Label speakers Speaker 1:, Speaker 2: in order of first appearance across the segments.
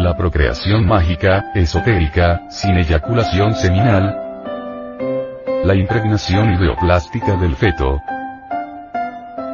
Speaker 1: La procreación mágica, esotérica, sin eyaculación seminal. La impregnación ideoplástica del feto.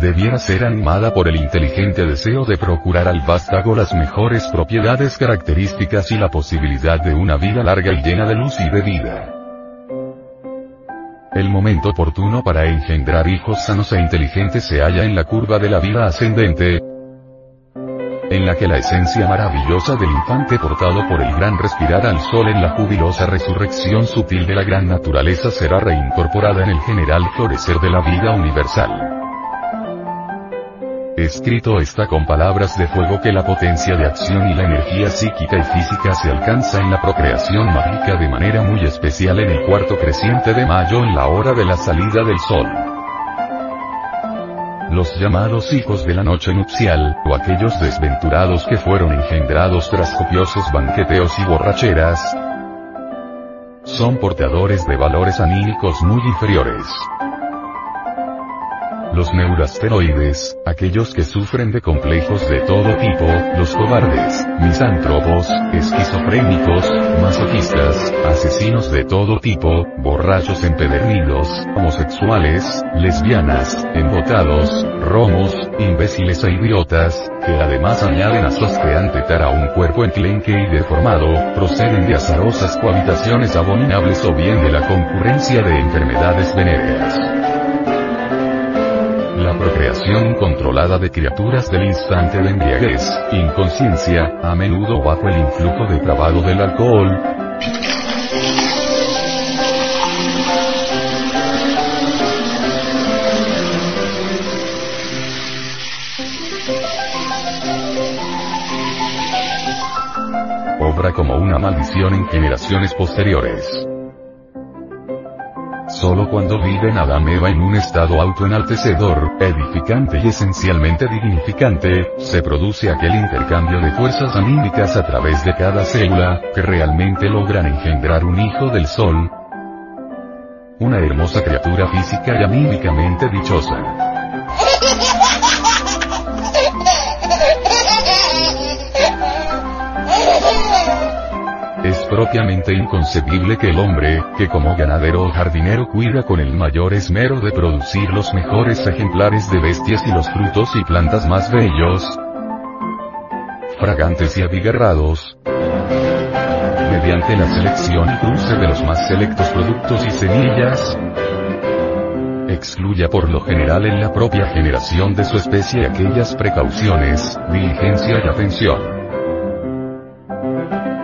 Speaker 1: Debiera ser animada por el inteligente deseo de procurar al vástago las mejores propiedades características y la posibilidad de una vida larga y llena de luz y de vida. El momento oportuno para engendrar hijos sanos e inteligentes se halla en la curva de la vida ascendente, en la que la esencia maravillosa del infante portado por el gran respirar al sol en la jubilosa resurrección sutil de la gran naturaleza será reincorporada en el general florecer de la vida universal. Escrito está con palabras de fuego que la potencia de acción y la energía psíquica y física se alcanza en la procreación mágica de manera muy especial en el cuarto creciente de mayo en la hora de la salida del sol los llamados hijos de la noche nupcial, o aquellos desventurados que fueron engendrados tras copiosos banqueteos y borracheras, son portadores de valores anímicos muy inferiores. Los neurasteroides, aquellos que sufren de complejos de todo tipo, los cobardes, misántropos, esquizofrénicos, masoquistas, asesinos de todo tipo, borrachos empedernidos, homosexuales, lesbianas, embotados, romos, imbéciles e idiotas, que además añaden a su asqueante tara un cuerpo enclenque y deformado, proceden de azarosas cohabitaciones abominables o bien de la concurrencia de enfermedades venéreas la procreación incontrolada de criaturas del instante de embriaguez, inconsciencia, a menudo bajo el influjo depravado del alcohol, obra como una maldición en generaciones posteriores. Solo cuando viven Adán Eva en un estado autoenaltecedor, edificante y esencialmente dignificante, se produce aquel intercambio de fuerzas anímicas a través de cada célula, que realmente logran engendrar un hijo del sol, una hermosa criatura física y anímicamente dichosa. Propiamente inconcebible que el hombre, que como ganadero o jardinero cuida con el mayor esmero de producir los mejores ejemplares de bestias y los frutos y plantas más bellos, fragantes y abigarrados, mediante la selección y cruce de los más selectos productos y semillas, excluya por lo general en la propia generación de su especie aquellas precauciones, diligencia y atención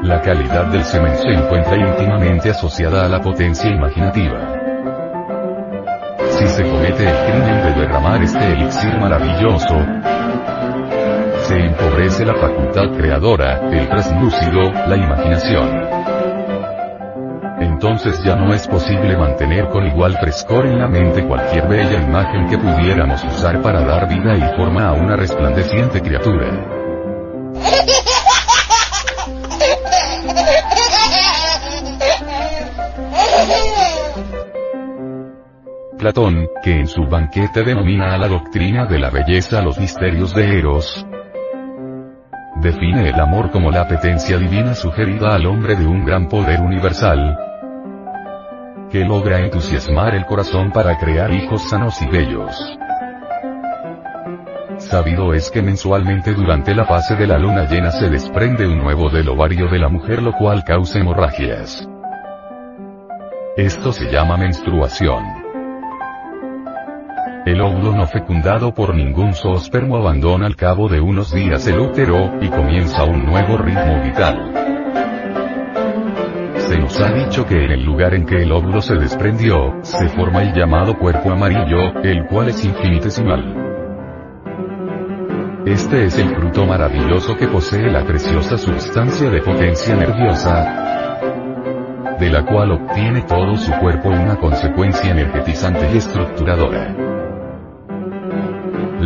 Speaker 1: la calidad del semen se encuentra íntimamente asociada a la potencia imaginativa. Si se comete el crimen de derramar este elixir maravilloso, se empobrece la facultad creadora, el traslúcido, la imaginación. Entonces ya no es posible mantener con igual frescor en la mente cualquier bella imagen que pudiéramos usar para dar vida y forma a una resplandeciente criatura. Platón, que en su banquete denomina a la doctrina de la belleza los misterios de Eros, define el amor como la apetencia divina sugerida al hombre de un gran poder universal, que logra entusiasmar el corazón para crear hijos sanos y bellos. Sabido es que mensualmente durante la fase de la luna llena se desprende un nuevo del ovario de la mujer lo cual causa hemorragias. Esto se llama menstruación. El óvulo no fecundado por ningún zoospermo abandona al cabo de unos días el útero, y comienza un nuevo ritmo vital. Se nos ha dicho que en el lugar en que el óvulo se desprendió, se forma el llamado cuerpo amarillo, el cual es infinitesimal. Este es el fruto maravilloso que posee la preciosa sustancia de potencia nerviosa, de la cual obtiene todo su cuerpo una consecuencia energetizante y estructuradora.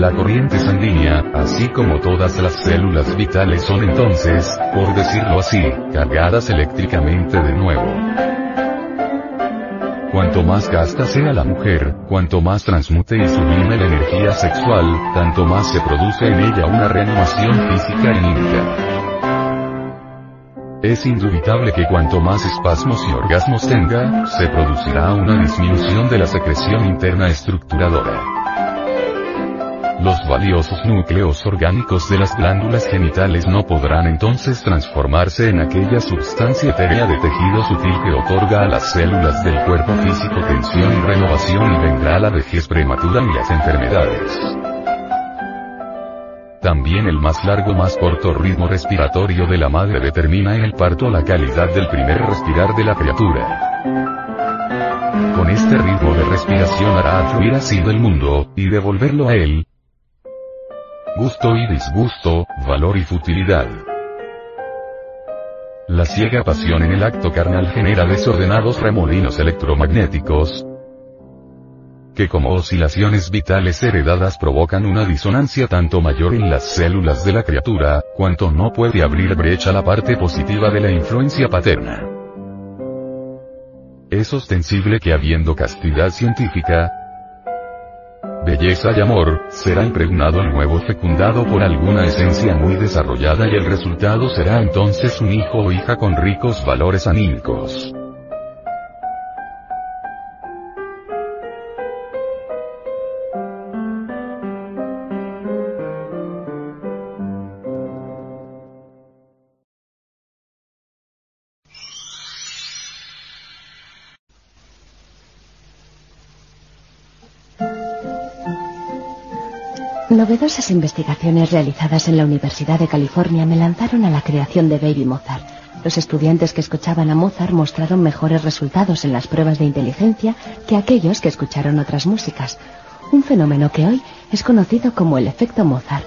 Speaker 1: La corriente sanguínea, así como todas las células vitales son entonces, por decirlo así, cargadas eléctricamente de nuevo. Cuanto más gasta sea la mujer, cuanto más transmute y sublime la energía sexual, tanto más se produce en ella una reanimación física anímica. Es indubitable que cuanto más espasmos y orgasmos tenga, se producirá una disminución de la secreción interna estructuradora. Los valiosos núcleos orgánicos de las glándulas genitales no podrán entonces transformarse en aquella sustancia etérea de tejido sutil que otorga a las células del cuerpo físico tensión y renovación y vendrá la vejez prematura y las enfermedades. También el más largo más corto ritmo respiratorio de la madre determina en el parto la calidad del primer respirar de la criatura. Con este ritmo de respiración hará fluir así del mundo, y devolverlo a él, gusto y disgusto, valor y futilidad. La ciega pasión en el acto carnal genera desordenados remolinos electromagnéticos, que como oscilaciones vitales heredadas provocan una disonancia tanto mayor en las células de la criatura, cuanto no puede abrir brecha la parte positiva de la influencia paterna. Es ostensible que habiendo castidad científica, belleza y amor, será impregnado el nuevo fecundado por alguna esencia muy desarrollada y el resultado será entonces un hijo o hija con ricos valores anímicos.
Speaker 2: Novedosas investigaciones realizadas en la Universidad de California me lanzaron a la creación de Baby Mozart. Los estudiantes que escuchaban a Mozart mostraron mejores resultados en las pruebas de inteligencia que aquellos que escucharon otras músicas, un fenómeno que hoy es conocido como el efecto Mozart.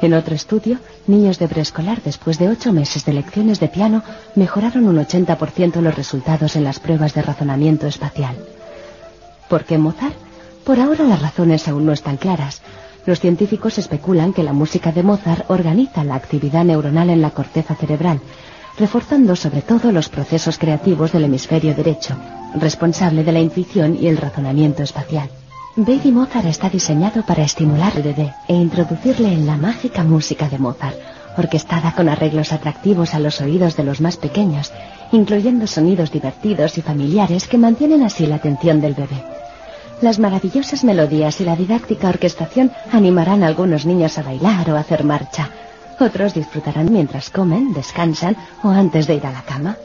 Speaker 2: En otro estudio, niños de preescolar después de ocho meses de lecciones de piano mejoraron un 80% los resultados en las pruebas de razonamiento espacial. ¿Por qué Mozart? Por ahora las razones aún no están claras. Los científicos especulan que la música de Mozart organiza la actividad neuronal en la corteza cerebral, reforzando sobre todo los procesos creativos del hemisferio derecho, responsable de la intuición y el razonamiento espacial. Baby Mozart está diseñado para estimular al bebé e introducirle en la mágica música de Mozart, orquestada con arreglos atractivos a los oídos de los más pequeños, incluyendo sonidos divertidos y familiares que mantienen así la atención del bebé. Las maravillosas melodías y la didáctica orquestación animarán a algunos niños a bailar o a hacer marcha. Otros disfrutarán mientras comen, descansan o antes de ir a la cama.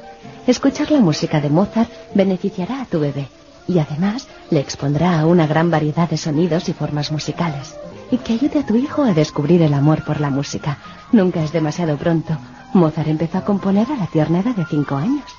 Speaker 2: Escuchar la música de Mozart beneficiará a tu bebé y además le expondrá a una gran variedad de sonidos y formas musicales. Y que ayude a tu hijo a descubrir el amor por la música. Nunca es demasiado pronto. Mozart empezó a componer a la tierna edad de cinco años.